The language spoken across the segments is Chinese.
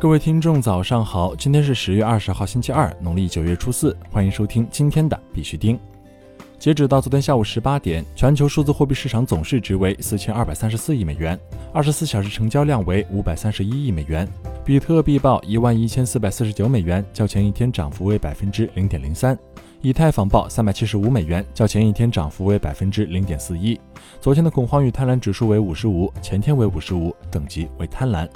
各位听众，早上好！今天是十月二十号，星期二，农历九月初四。欢迎收听今天的必须听。截止到昨天下午十八点，全球数字货币市场总市值为四千二百三十四亿美元，二十四小时成交量为五百三十一亿美元。比特币报一万一千四百四十九美元，较前一天涨幅为百分之零点零三。以太坊报三百七十五美元，较前一天涨幅为百分之零点四一。昨天的恐慌与贪婪指数为五十五，前天为五十五，等级为贪婪。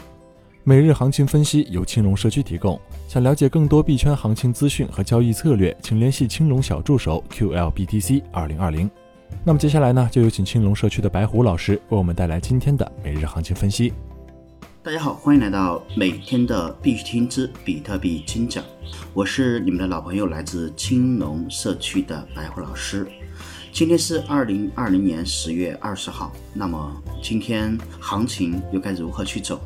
每日行情分析由青龙社区提供。想了解更多币圈行情资讯和交易策略，请联系青龙小助手 QLBTC 二零二零。那么接下来呢，就有请青龙社区的白虎老师为我们带来今天的每日行情分析。大家好，欢迎来到每天的必须听之比特币精讲，我是你们的老朋友，来自青龙社区的白虎老师。今天是二零二零年十月二十号，那么今天行情又该如何去走？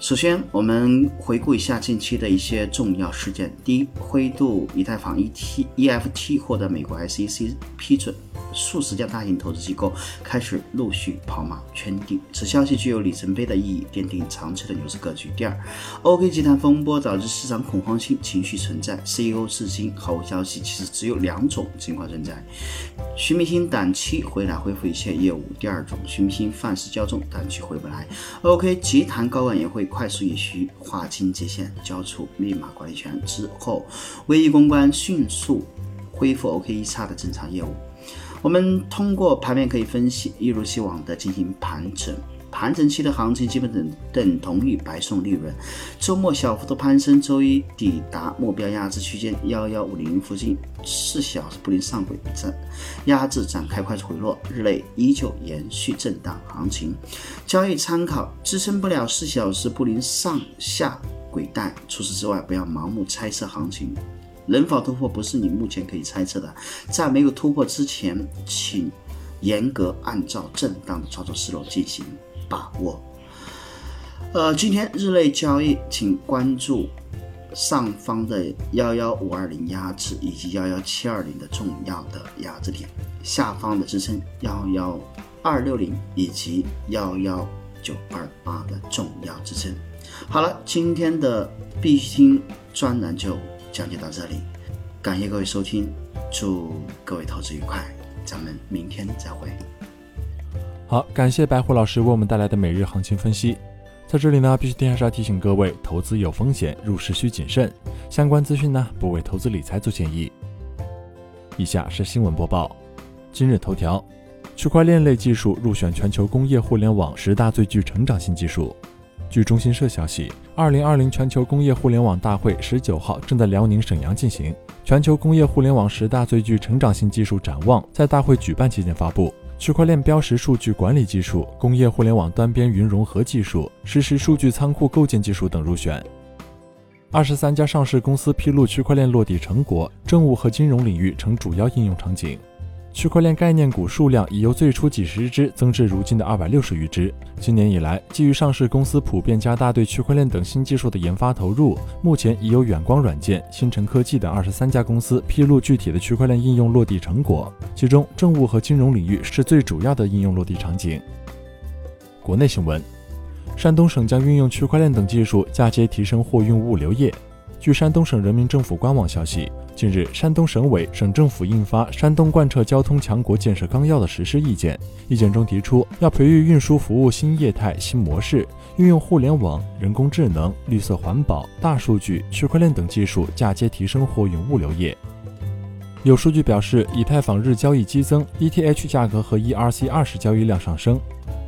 首先，我们回顾一下近期的一些重要事件。第一，灰度以太坊 ET EFT 获得美国 SEC 批准。数十家大型投资机构开始陆续跑马圈地，此消息具有里程碑的意义，奠定长期的牛市格局。第二，OK 集团风波导致市场恐慌性情绪存在，CEO 至今毫无消息。其实只有两种情况存在：徐明星短期回来恢复一切业务；第二种，徐明星犯事较重，短期回不来。OK 集团高管也会快速与需划清界限，交出密码管理权之后，唯一公关迅速恢复 OK 一叉的正常业务。我们通过盘面可以分析，一如既往的进行盘整。盘整期的行情基本等等同于白送利润。周末小幅度攀升，周一抵达目标压制区间幺幺五零附近，四小时布林上轨站压制展开快速回落，日内依旧延续震荡行情。交易参考支撑不了四小时布林上下轨带。除此之外，不要盲目猜测行情。能否突破不是你目前可以猜测的，在没有突破之前，请严格按照震荡的操作思路进行把握。呃，今天日内交易，请关注上方的幺幺五二零压制以及幺幺七二零的重要的压制点，下方的支撑幺幺二六零以及幺幺九二八的重要支撑。好了，今天的必听专栏就。讲解到这里，感谢各位收听，祝各位投资愉快，咱们明天再会。好，感谢白虎老师为我们带来的每日行情分析。在这里呢，必须还是要提醒各位，投资有风险，入市需谨慎。相关资讯呢，不为投资理财做建议。以下是新闻播报。今日头条：区块链类技术入选全球工业互联网十大最具成长性技术。据中新社消息，二零二零全球工业互联网大会十九号正在辽宁沈阳进行。全球工业互联网十大最具成长性技术展望在大会举办期间发布，区块链标识数据管理技术、工业互联网端边云融合技术、实时数据仓库构建技术等入选。二十三家上市公司披露区块链落地成果，政务和金融领域成主要应用场景。区块链概念股数量已由最初几十只增至如今的二百六十余只。今年以来，基于上市公司普遍加大对区块链等新技术的研发投入，目前已有远光软件、新城科技等二十三家公司披露具体的区块链应用落地成果，其中政务和金融领域是最主要的应用落地场景。国内新闻：山东省将运用区块链等技术嫁接提升货运物流业。据山东省人民政府官网消息。近日，山东省委、省政府印发《山东贯彻交通强国建设纲要》的实施意见。意见中提出，要培育运输服务新业态新模式，运用互联网、人工智能、绿色环保、大数据、区块链等技术，嫁接提升货运物流业。有数据表示，以太坊日交易激增，ETH 价格和 ERC20 交易量上升。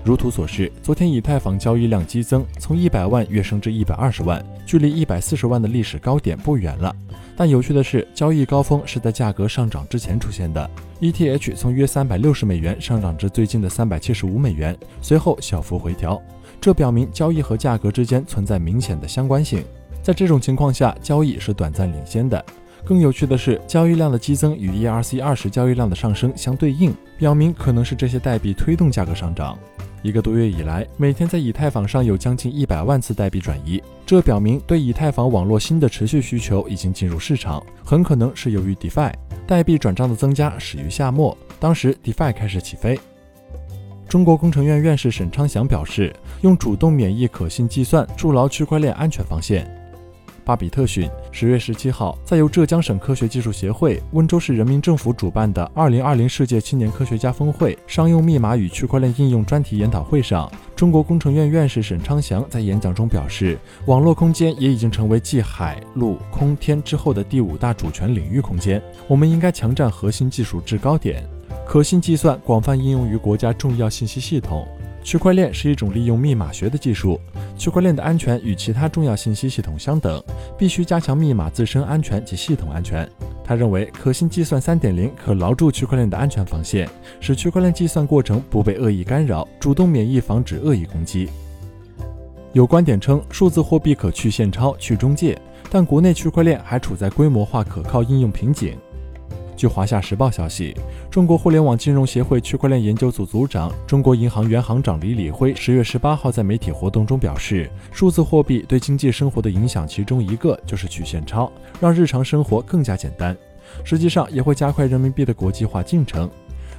如图所示，昨天以太坊交易量激增，从一百万跃升至一百二十万，距离一百四十万的历史高点不远了。但有趣的是，交易高峰是在价格上涨之前出现的。ETH 从约三百六十美元上涨至最近的三百七十五美元，随后小幅回调，这表明交易和价格之间存在明显的相关性。在这种情况下，交易是短暂领先的。更有趣的是，交易量的激增与 ERC 二十交易量的上升相对应，表明可能是这些代币推动价格上涨。一个多月以来，每天在以太坊上有将近一百万次代币转移，这表明对以太坊网络新的持续需求已经进入市场，很可能是由于 DeFi 代币转账的增加始于夏末，当时 DeFi 开始起飞。中国工程院院士沈昌祥表示，用主动免疫可信计算筑牢区块链安全防线。巴比特讯，十月十七号，在由浙江省科学技术协会、温州市人民政府主办的二零二零世界青年科学家峰会商用密码与区块链应用专题研讨会上，中国工程院院士沈昌祥在演讲中表示，网络空间也已经成为继海陆空天之后的第五大主权领域空间，我们应该强占核心技术制高点，可信计算广泛应用于国家重要信息系统。区块链是一种利用密码学的技术。区块链的安全与其他重要信息系统相等，必须加强密码自身安全及系统安全。他认为，可信计算3.0可牢住区块链的安全防线，使区块链计算过程不被恶意干扰，主动免疫防止恶意攻击。有观点称，数字货币可去现钞、去中介，但国内区块链还处在规模化可靠应用瓶颈。据华夏时报消息，中国互联网金融协会区块链研究组组长、中国银行原行长李李辉十月十八号在媒体活动中表示，数字货币对经济生活的影响，其中一个就是去现钞，让日常生活更加简单。实际上也会加快人民币的国际化进程。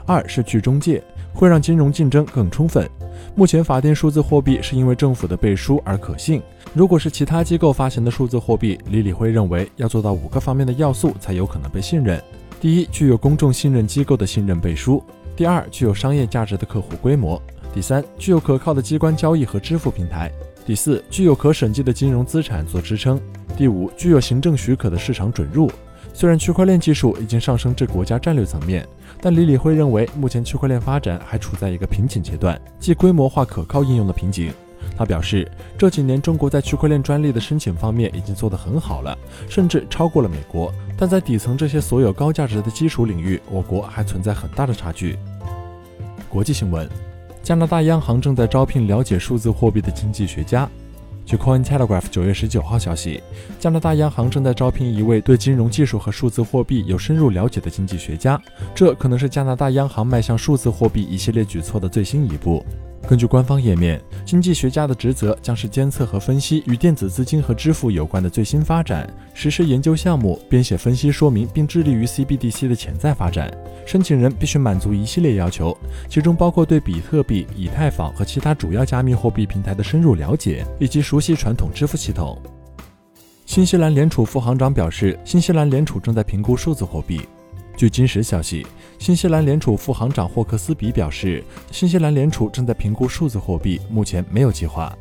二是去中介，会让金融竞争更充分。目前法定数字货币是因为政府的背书而可信，如果是其他机构发行的数字货币，李李辉认为要做到五个方面的要素才有可能被信任。第一，具有公众信任机构的信任背书；第二，具有商业价值的客户规模；第三，具有可靠的机关交易和支付平台；第四，具有可审计的金融资产做支撑；第五，具有行政许可的市场准入。虽然区块链技术已经上升至国家战略层面，但李李辉认为，目前区块链发展还处在一个瓶颈阶段，即规模化可靠应用的瓶颈。他表示，这几年中国在区块链专利的申请方面已经做得很好了，甚至超过了美国。但在底层这些所有高价值的基础领域，我国还存在很大的差距。国际新闻：加拿大央行正在招聘了解数字货币的经济学家。据 Coin Telegraph 九月十九号消息，加拿大央行正在招聘一位对金融技术和数字货币有深入了解的经济学家，这可能是加拿大央行迈向数字货币一系列举措的最新一步。根据官方页面，经济学家的职责将是监测和分析与电子资金和支付有关的最新发展，实施研究项目，编写分析说明，并致力于 CBDC 的潜在发展。申请人必须满足一系列要求，其中包括对比特币、以太坊和其他主要加密货币平台的深入了解，以及熟悉传统支付系统。新西兰联储副行长表示，新西兰联储正在评估数字货币。据今时消息，新西兰联储副行长霍克斯比表示，新西兰联储正在评估数字货币，目前没有计划。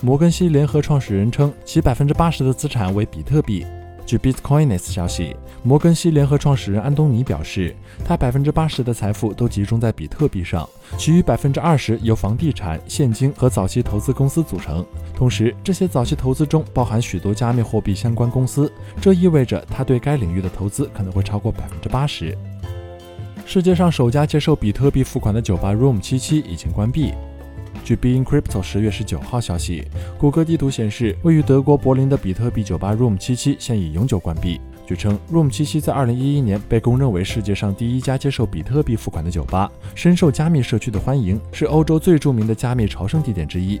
摩根西联合创始人称，其百分之八十的资产为比特币。据 Bitcoinist 消息，摩根西联合创始人安东尼表示，他百分之八十的财富都集中在比特币上，其余百分之二十由房地产、现金和早期投资公司组成。同时，这些早期投资中包含许多加密货币相关公司，这意味着他对该领域的投资可能会超过百分之八十。世界上首家接受比特币付款的酒吧 Room 七七已经关闭。据 Being Crypto 十月十九号消息，谷歌地图显示，位于德国柏林的比特币酒吧 Room 七七现已永久关闭。据称，Room 七七在二零一一年被公认为世界上第一家接受比特币付款的酒吧，深受加密社区的欢迎，是欧洲最著名的加密朝圣地点之一。